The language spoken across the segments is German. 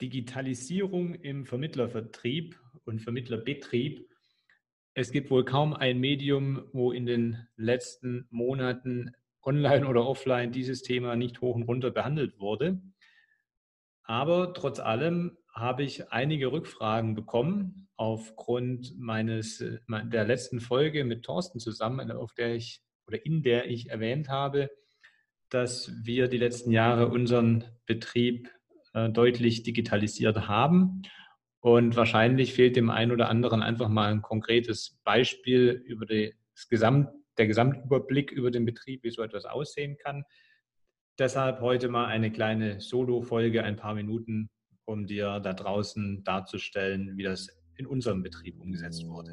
Digitalisierung im Vermittlervertrieb und Vermittlerbetrieb. Es gibt wohl kaum ein Medium, wo in den letzten Monaten online oder offline dieses Thema nicht hoch und runter behandelt wurde. Aber trotz allem habe ich einige Rückfragen bekommen aufgrund meines der letzten Folge mit Thorsten zusammen, auf der ich oder in der ich erwähnt habe, dass wir die letzten Jahre unseren Betrieb äh, deutlich digitalisiert haben. Und wahrscheinlich fehlt dem einen oder anderen einfach mal ein konkretes Beispiel über das Gesamt, der Gesamtüberblick über den Betrieb, wie so etwas aussehen kann. Deshalb heute mal eine kleine Solo-Folge, ein paar Minuten, um dir da draußen darzustellen, wie das in unserem Betrieb umgesetzt wurde.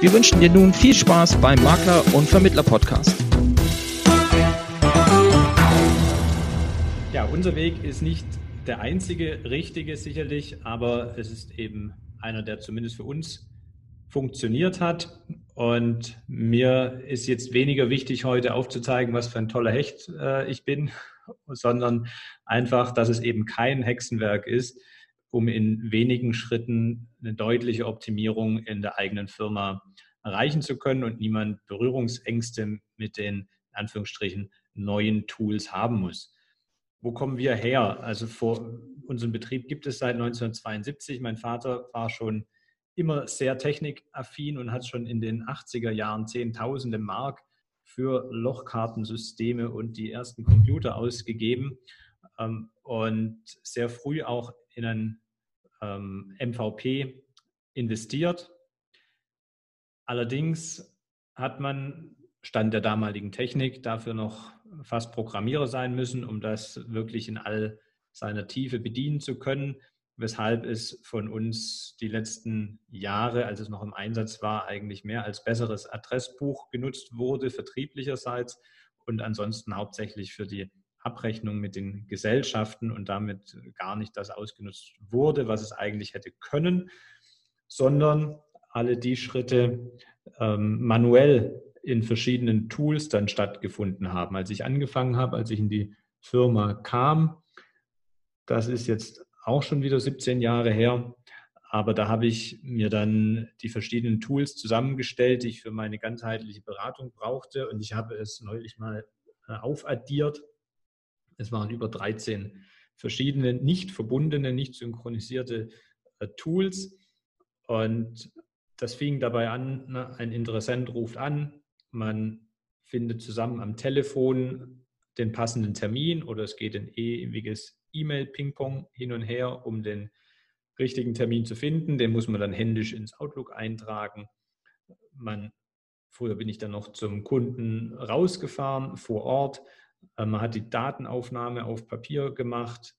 Wir wünschen dir nun viel Spaß beim Makler- und Vermittler-Podcast. Ja, unser Weg ist nicht der einzige richtige sicherlich, aber es ist eben einer, der zumindest für uns funktioniert hat. Und mir ist jetzt weniger wichtig, heute aufzuzeigen, was für ein toller Hecht äh, ich bin, sondern einfach, dass es eben kein Hexenwerk ist, um in wenigen Schritten eine deutliche Optimierung in der eigenen Firma erreichen zu können und niemand Berührungsängste mit den in Anführungsstrichen neuen Tools haben muss. Wo kommen wir her? Also vor unserem Betrieb gibt es seit 1972. Mein Vater war schon immer sehr technikaffin und hat schon in den 80er Jahren Zehntausende Mark für Lochkartensysteme und die ersten Computer ausgegeben ähm, und sehr früh auch in ein ähm, MVP investiert. Allerdings hat man Stand der damaligen Technik dafür noch fast Programmierer sein müssen, um das wirklich in all seiner Tiefe bedienen zu können, weshalb es von uns die letzten Jahre, als es noch im Einsatz war, eigentlich mehr als besseres Adressbuch genutzt wurde, vertrieblicherseits und ansonsten hauptsächlich für die Abrechnung mit den Gesellschaften und damit gar nicht das ausgenutzt wurde, was es eigentlich hätte können, sondern alle die Schritte ähm, manuell in verschiedenen Tools dann stattgefunden haben. Als ich angefangen habe, als ich in die Firma kam, das ist jetzt auch schon wieder 17 Jahre her, aber da habe ich mir dann die verschiedenen Tools zusammengestellt, die ich für meine ganzheitliche Beratung brauchte und ich habe es neulich mal äh, aufaddiert es waren über 13 verschiedene nicht verbundene, nicht synchronisierte äh, Tools. Und das fing dabei an, ne, ein Interessent ruft an, man findet zusammen am Telefon den passenden Termin oder es geht ein ewiges E-Mail-Ping-Pong hin und her, um den richtigen Termin zu finden. Den muss man dann händisch ins Outlook eintragen. Man, früher bin ich dann noch zum Kunden rausgefahren vor Ort, man hat die Datenaufnahme auf Papier gemacht,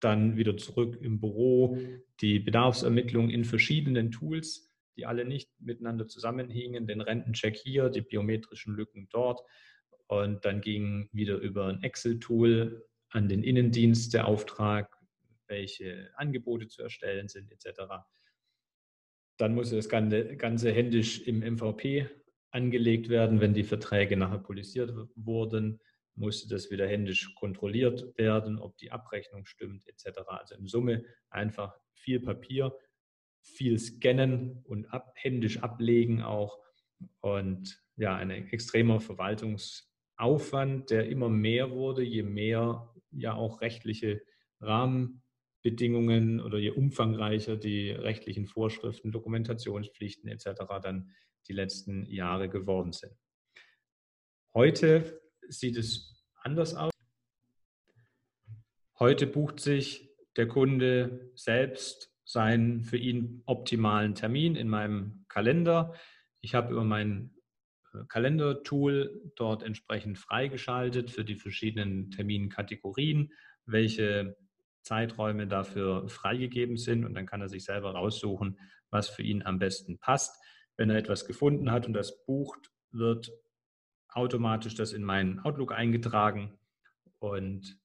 dann wieder zurück im Büro, die Bedarfsermittlung in verschiedenen Tools, die alle nicht miteinander zusammenhingen, den Rentencheck hier, die biometrischen Lücken dort. Und dann ging wieder über ein Excel-Tool an den Innendienst der Auftrag, welche Angebote zu erstellen sind, etc. Dann musste das Ganze, Ganze händisch im MVP angelegt werden, wenn die Verträge nachher polisiert wurden musste das wieder händisch kontrolliert werden, ob die Abrechnung stimmt etc. Also in Summe einfach viel Papier, viel Scannen und ab, händisch ablegen auch und ja, ein extremer Verwaltungsaufwand, der immer mehr wurde, je mehr ja auch rechtliche Rahmenbedingungen oder je umfangreicher die rechtlichen Vorschriften, Dokumentationspflichten etc. dann die letzten Jahre geworden sind. Heute sieht es anders aus. Heute bucht sich der Kunde selbst seinen für ihn optimalen Termin in meinem Kalender. Ich habe über mein äh, Kalendertool dort entsprechend freigeschaltet für die verschiedenen Terminkategorien, welche Zeiträume dafür freigegeben sind und dann kann er sich selber raussuchen, was für ihn am besten passt. Wenn er etwas gefunden hat und das bucht, wird automatisch das in meinen Outlook eingetragen. Und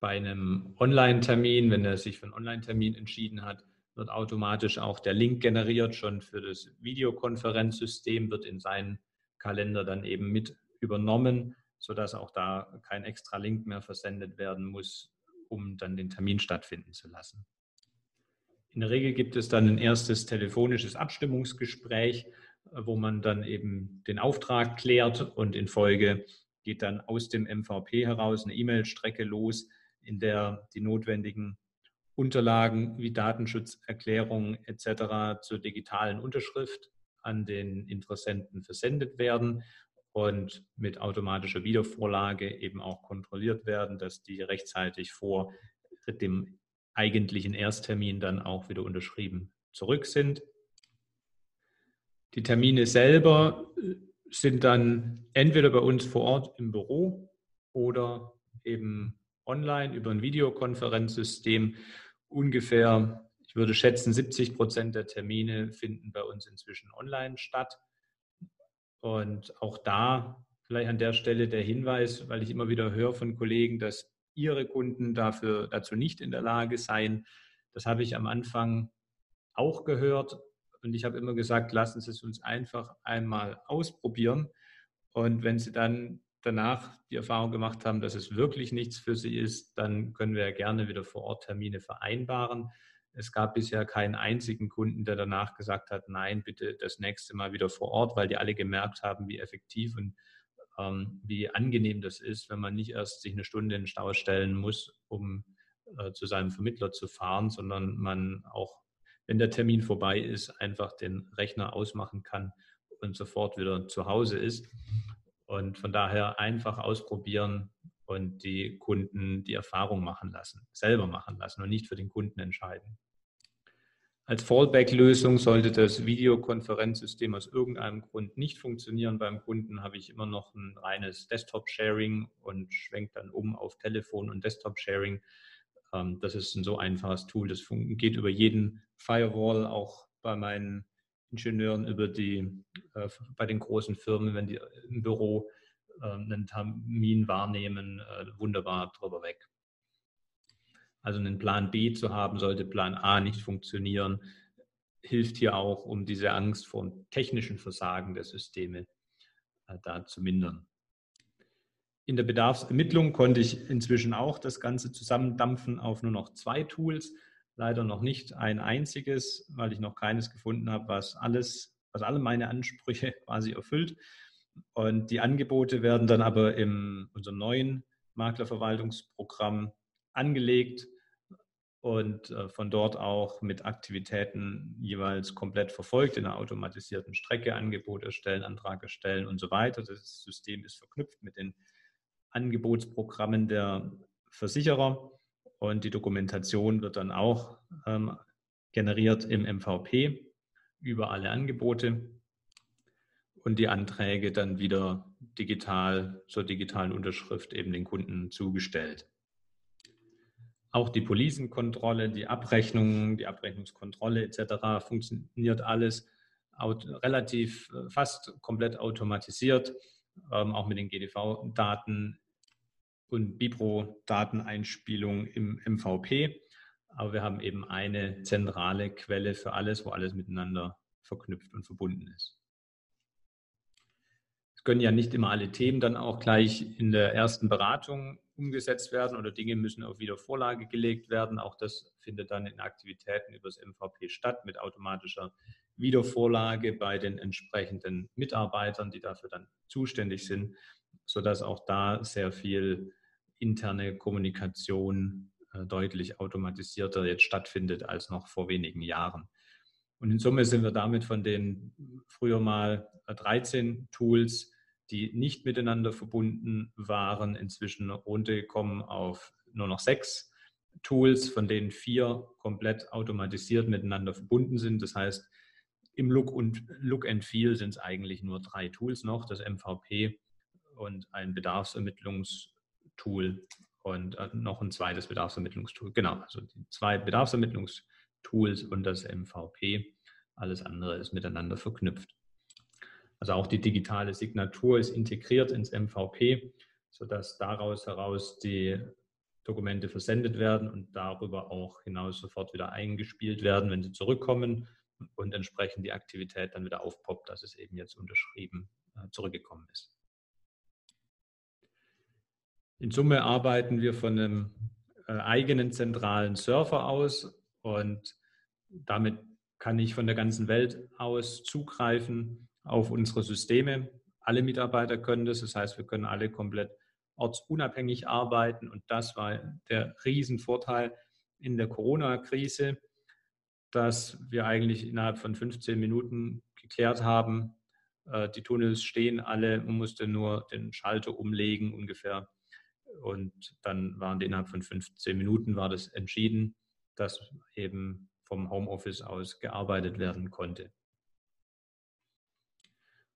bei einem Online-Termin, wenn er sich für einen Online-Termin entschieden hat, wird automatisch auch der Link generiert, schon für das Videokonferenzsystem, wird in seinen Kalender dann eben mit übernommen, sodass auch da kein extra Link mehr versendet werden muss, um dann den Termin stattfinden zu lassen. In der Regel gibt es dann ein erstes telefonisches Abstimmungsgespräch, wo man dann eben den Auftrag klärt und in Folge geht dann aus dem MVP heraus eine E-Mail-Strecke los, in der die notwendigen Unterlagen wie Datenschutzerklärungen etc. zur digitalen Unterschrift an den Interessenten versendet werden und mit automatischer Wiedervorlage eben auch kontrolliert werden, dass die rechtzeitig vor dem eigentlichen Ersttermin dann auch wieder unterschrieben zurück sind. Die Termine selber sind dann entweder bei uns vor Ort im Büro oder eben online über ein Videokonferenzsystem. Ungefähr, ich würde schätzen, 70 Prozent der Termine finden bei uns inzwischen online statt. Und auch da vielleicht an der Stelle der Hinweis, weil ich immer wieder höre von Kollegen, dass ihre Kunden dafür, dazu nicht in der Lage seien. Das habe ich am Anfang auch gehört. Und ich habe immer gesagt, lassen Sie es uns einfach einmal ausprobieren. Und wenn Sie dann danach die Erfahrung gemacht haben, dass es wirklich nichts für sie ist, dann können wir ja gerne wieder vor Ort Termine vereinbaren. Es gab bisher keinen einzigen Kunden, der danach gesagt hat, nein, bitte das nächste Mal wieder vor Ort, weil die alle gemerkt haben, wie effektiv und ähm, wie angenehm das ist, wenn man nicht erst sich eine Stunde in den Stau stellen muss, um äh, zu seinem Vermittler zu fahren, sondern man auch, wenn der Termin vorbei ist, einfach den Rechner ausmachen kann und sofort wieder zu Hause ist. Und von daher einfach ausprobieren und die Kunden die Erfahrung machen lassen, selber machen lassen und nicht für den Kunden entscheiden. Als Fallback-Lösung sollte das Videokonferenzsystem aus irgendeinem Grund nicht funktionieren. Beim Kunden habe ich immer noch ein reines Desktop-Sharing und schwenke dann um auf Telefon und Desktop-Sharing. Ähm, das ist ein so einfaches Tool. Das geht über jeden Firewall, auch bei meinen Ingenieuren über die, äh, bei den großen Firmen, wenn die im Büro äh, einen Termin wahrnehmen, äh, wunderbar drüber weg. Also einen Plan B zu haben, sollte Plan A nicht funktionieren, hilft hier auch, um diese Angst vor technischen Versagen der Systeme äh, da zu mindern. In der Bedarfsermittlung konnte ich inzwischen auch das Ganze zusammendampfen auf nur noch zwei Tools leider noch nicht ein einziges, weil ich noch keines gefunden habe, was alles, was alle meine Ansprüche quasi erfüllt. Und die Angebote werden dann aber in unserem neuen Maklerverwaltungsprogramm angelegt und äh, von dort auch mit Aktivitäten jeweils komplett verfolgt, in einer automatisierten Strecke Angebot erstellen, Antrag erstellen und so weiter. Das System ist verknüpft mit den Angebotsprogrammen der Versicherer und die Dokumentation wird dann auch ähm, generiert im MVP über alle Angebote und die Anträge dann wieder digital zur digitalen Unterschrift eben den Kunden zugestellt. Auch die Policenkontrolle, die Abrechnung, die Abrechnungskontrolle etc. funktioniert alles relativ äh, fast komplett automatisiert, ähm, auch mit den GDV-Daten und Bipro-Dateneinspielung im MVP. Aber wir haben eben eine zentrale Quelle für alles, wo alles miteinander verknüpft und verbunden ist. Es können ja nicht immer alle Themen dann auch gleich in der ersten Beratung umgesetzt werden oder Dinge müssen auf Wiedervorlage gelegt werden. Auch das findet dann in Aktivitäten übers MVP statt mit automatischer Wiedervorlage bei den entsprechenden Mitarbeitern, die dafür dann zuständig sind, sodass auch da sehr viel interne Kommunikation äh, deutlich automatisierter jetzt stattfindet als noch vor wenigen Jahren. Und in Summe sind wir damit von den früher mal 13 Tools, die nicht miteinander verbunden waren, inzwischen runtergekommen auf nur noch sechs Tools, von denen vier komplett automatisiert miteinander verbunden sind. Das heißt, im Look und Look and Feel sind es eigentlich nur drei Tools noch, das MVP und ein Bedarfsermittlungstool und äh, noch ein zweites Bedarfsermittlungstool. Genau, also die zwei Bedarfsermittlungstools und das MVP. Alles andere ist miteinander verknüpft. Also auch die digitale Signatur ist integriert ins MVP, sodass daraus heraus die Dokumente versendet werden und darüber auch hinaus sofort wieder eingespielt werden, wenn sie zurückkommen und entsprechend die Aktivität dann wieder aufpoppt, dass es eben jetzt unterschrieben äh, zurückgekommen ist. In Summe arbeiten wir von einem äh, eigenen zentralen Server aus und damit kann ich von der ganzen Welt aus zugreifen auf unsere Systeme. Alle Mitarbeiter können das, das heißt, wir können alle komplett ortsunabhängig arbeiten und das war der Riesenvorteil in der Corona-Krise, dass wir eigentlich innerhalb von 15 Minuten geklärt haben, äh, die Tunnels stehen alle, man musste nur den Schalter umlegen ungefähr und dann waren die innerhalb von 15 Minuten war das entschieden, dass eben vom Homeoffice aus gearbeitet werden konnte.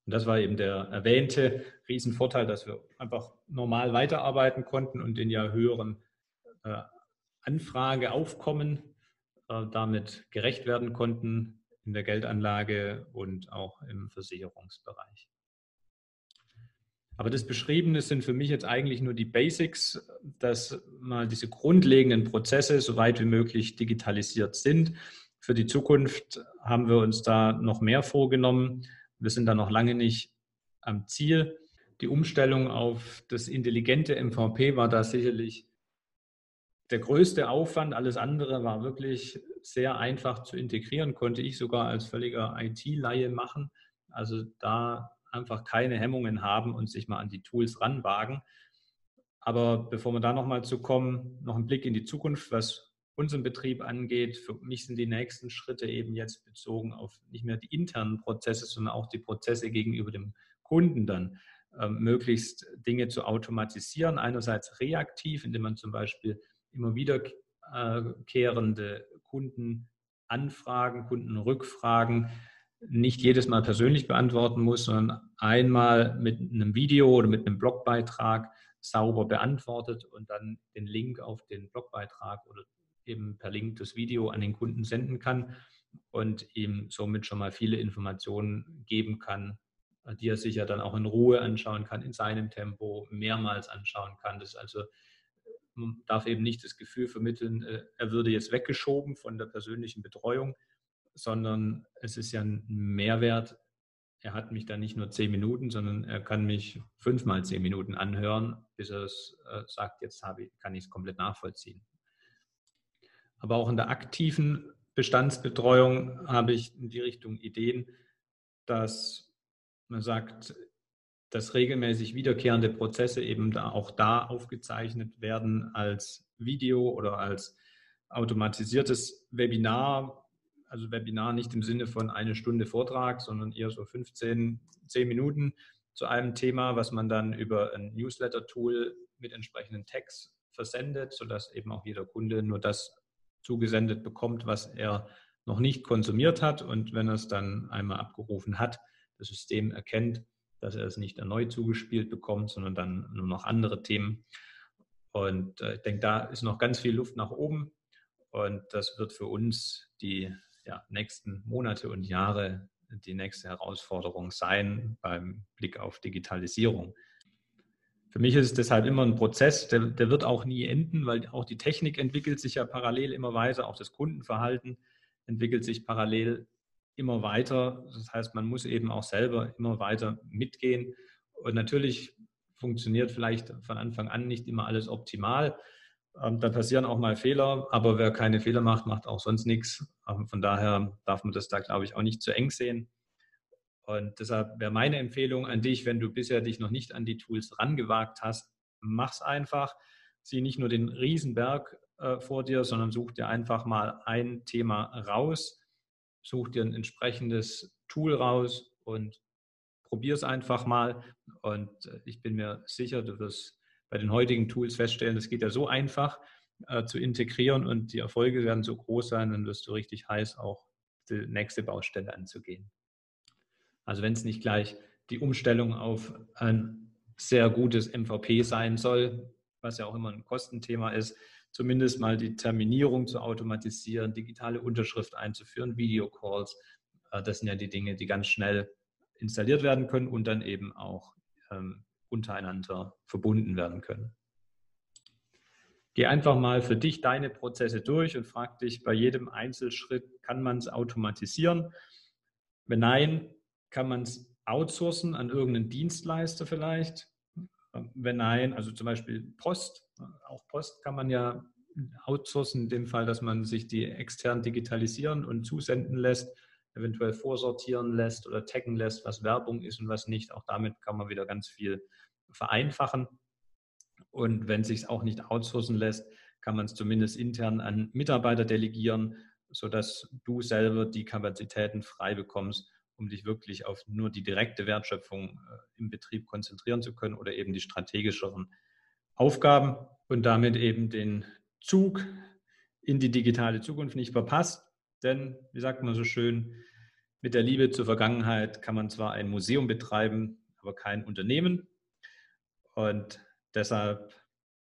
Und das war eben der erwähnte Riesenvorteil, dass wir einfach normal weiterarbeiten konnten und den ja höheren äh, Anfrageaufkommen äh, damit gerecht werden konnten in der Geldanlage und auch im Versicherungsbereich. Aber das Beschriebene sind für mich jetzt eigentlich nur die Basics, dass mal diese grundlegenden Prozesse so weit wie möglich digitalisiert sind. Für die Zukunft haben wir uns da noch mehr vorgenommen. Wir sind da noch lange nicht am Ziel. Die Umstellung auf das intelligente MVP war da sicherlich der größte Aufwand. Alles andere war wirklich sehr einfach zu integrieren, konnte ich sogar als völliger IT-Laie machen. Also da einfach keine Hemmungen haben und sich mal an die Tools ranwagen. Aber bevor wir da nochmal zu kommen, noch ein Blick in die Zukunft, was unseren Betrieb angeht. Für mich sind die nächsten Schritte eben jetzt bezogen auf nicht mehr die internen Prozesse, sondern auch die Prozesse gegenüber dem Kunden dann äh, möglichst Dinge zu automatisieren. Einerseits reaktiv, indem man zum Beispiel immer wiederkehrende äh, Kundenanfragen, Kundenrückfragen nicht jedes Mal persönlich beantworten muss, sondern einmal mit einem Video oder mit einem Blogbeitrag sauber beantwortet und dann den Link auf den Blogbeitrag oder eben per Link das Video an den Kunden senden kann und ihm somit schon mal viele Informationen geben kann, die er sich ja dann auch in Ruhe anschauen kann, in seinem Tempo mehrmals anschauen kann. Das also man darf eben nicht das Gefühl vermitteln, äh, er würde jetzt weggeschoben von der persönlichen Betreuung, sondern es ist ja ein Mehrwert. Er hat mich dann nicht nur zehn Minuten, sondern er kann mich fünfmal zehn Minuten anhören, bis er es äh, sagt, jetzt ich, kann ich es komplett nachvollziehen. Aber auch in der aktiven Bestandsbetreuung habe ich in die Richtung Ideen, dass man sagt, dass regelmäßig wiederkehrende Prozesse eben da auch da aufgezeichnet werden als Video oder als automatisiertes Webinar, also Webinar nicht im Sinne von eine Stunde Vortrag, sondern eher so 15, 10 Minuten zu einem Thema, was man dann über ein Newsletter-Tool mit entsprechenden Tags versendet, sodass eben auch jeder Kunde nur das zugesendet bekommt, was er noch nicht konsumiert hat. Und wenn er es dann einmal abgerufen hat, das System erkennt, dass er es nicht erneut zugespielt bekommt, sondern dann nur noch andere Themen. Und äh, ich denke, da ist noch ganz viel Luft nach oben. Und das wird für uns die ja, nächsten Monate und Jahre die nächste Herausforderung sein beim Blick auf Digitalisierung. Für mich ist es deshalb immer ein Prozess, der, der, wird auch nie enden, weil auch die Technik entwickelt sich ja parallel immer weiter, auch das Kundenverhalten entwickelt sich parallel immer weiter. Das heißt, man muss eben auch selber immer weiter mitgehen. Und natürlich funktioniert vielleicht von Anfang an nicht immer alles optimal. Ähm, da passieren auch mal Fehler, aber wer keine Fehler macht, macht auch sonst nichts. Ähm, von daher darf man das da, glaube ich, auch nicht zu eng sehen. Und deshalb wäre meine Empfehlung an dich, wenn du bisher dich noch nicht an die Tools rangewagt hast, mach's einfach. Sieh nicht nur den Riesenberg äh, vor dir, sondern such dir einfach mal ein Thema raus, such dir ein entsprechendes Tool raus und probier es einfach mal. Und äh, ich bin mir sicher, du wirst bei den heutigen Tools feststellen, das geht ja so einfach äh, zu integrieren und die Erfolge werden so groß sein, dann wirst du richtig heiß auch die nächste Baustelle anzugehen. Also wenn es nicht gleich die Umstellung auf ein sehr gutes MVP sein soll, was ja auch immer ein Kostenthema ist, zumindest mal die Terminierung zu automatisieren, digitale Unterschrift einzuführen, Videocalls. Äh, das sind ja die Dinge, die ganz schnell installiert werden können und dann eben auch ähm, untereinander verbunden werden können. Geh einfach mal für dich deine Prozesse durch und frag dich bei jedem Einzelschritt, kann man es automatisieren? Wenn nein, kann man es outsourcen an irgendeinen Dienstleister vielleicht? Wenn nein, also zum Beispiel Post, auch Post kann man ja outsourcen, in dem Fall, dass man sich die extern digitalisieren und zusenden lässt, eventuell vorsortieren lässt oder taggen lässt, was Werbung ist und was nicht. Auch damit kann man wieder ganz viel vereinfachen. Und wenn es sich auch nicht outsourcen lässt, kann man es zumindest intern an Mitarbeiter delegieren, sodass du selber die Kapazitäten frei bekommst, um dich wirklich auf nur die direkte Wertschöpfung äh, im Betrieb konzentrieren zu können oder eben die strategischeren Aufgaben und damit eben den Zug in die digitale Zukunft nicht verpasst. Denn, wie sagt man so schön, mit der Liebe zur Vergangenheit kann man zwar ein Museum betreiben, aber kein Unternehmen. Und deshalb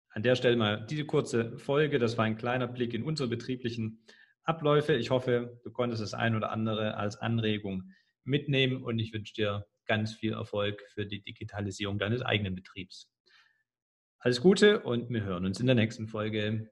an der Stelle mal diese kurze Folge. Das war ein kleiner Blick in unsere betrieblichen Abläufe. Ich hoffe, du konntest das ein oder andere als Anregung mitnehmen und ich wünsche dir ganz viel Erfolg für die Digitalisierung deines eigenen Betriebs. Alles Gute und wir hören uns in der nächsten Folge.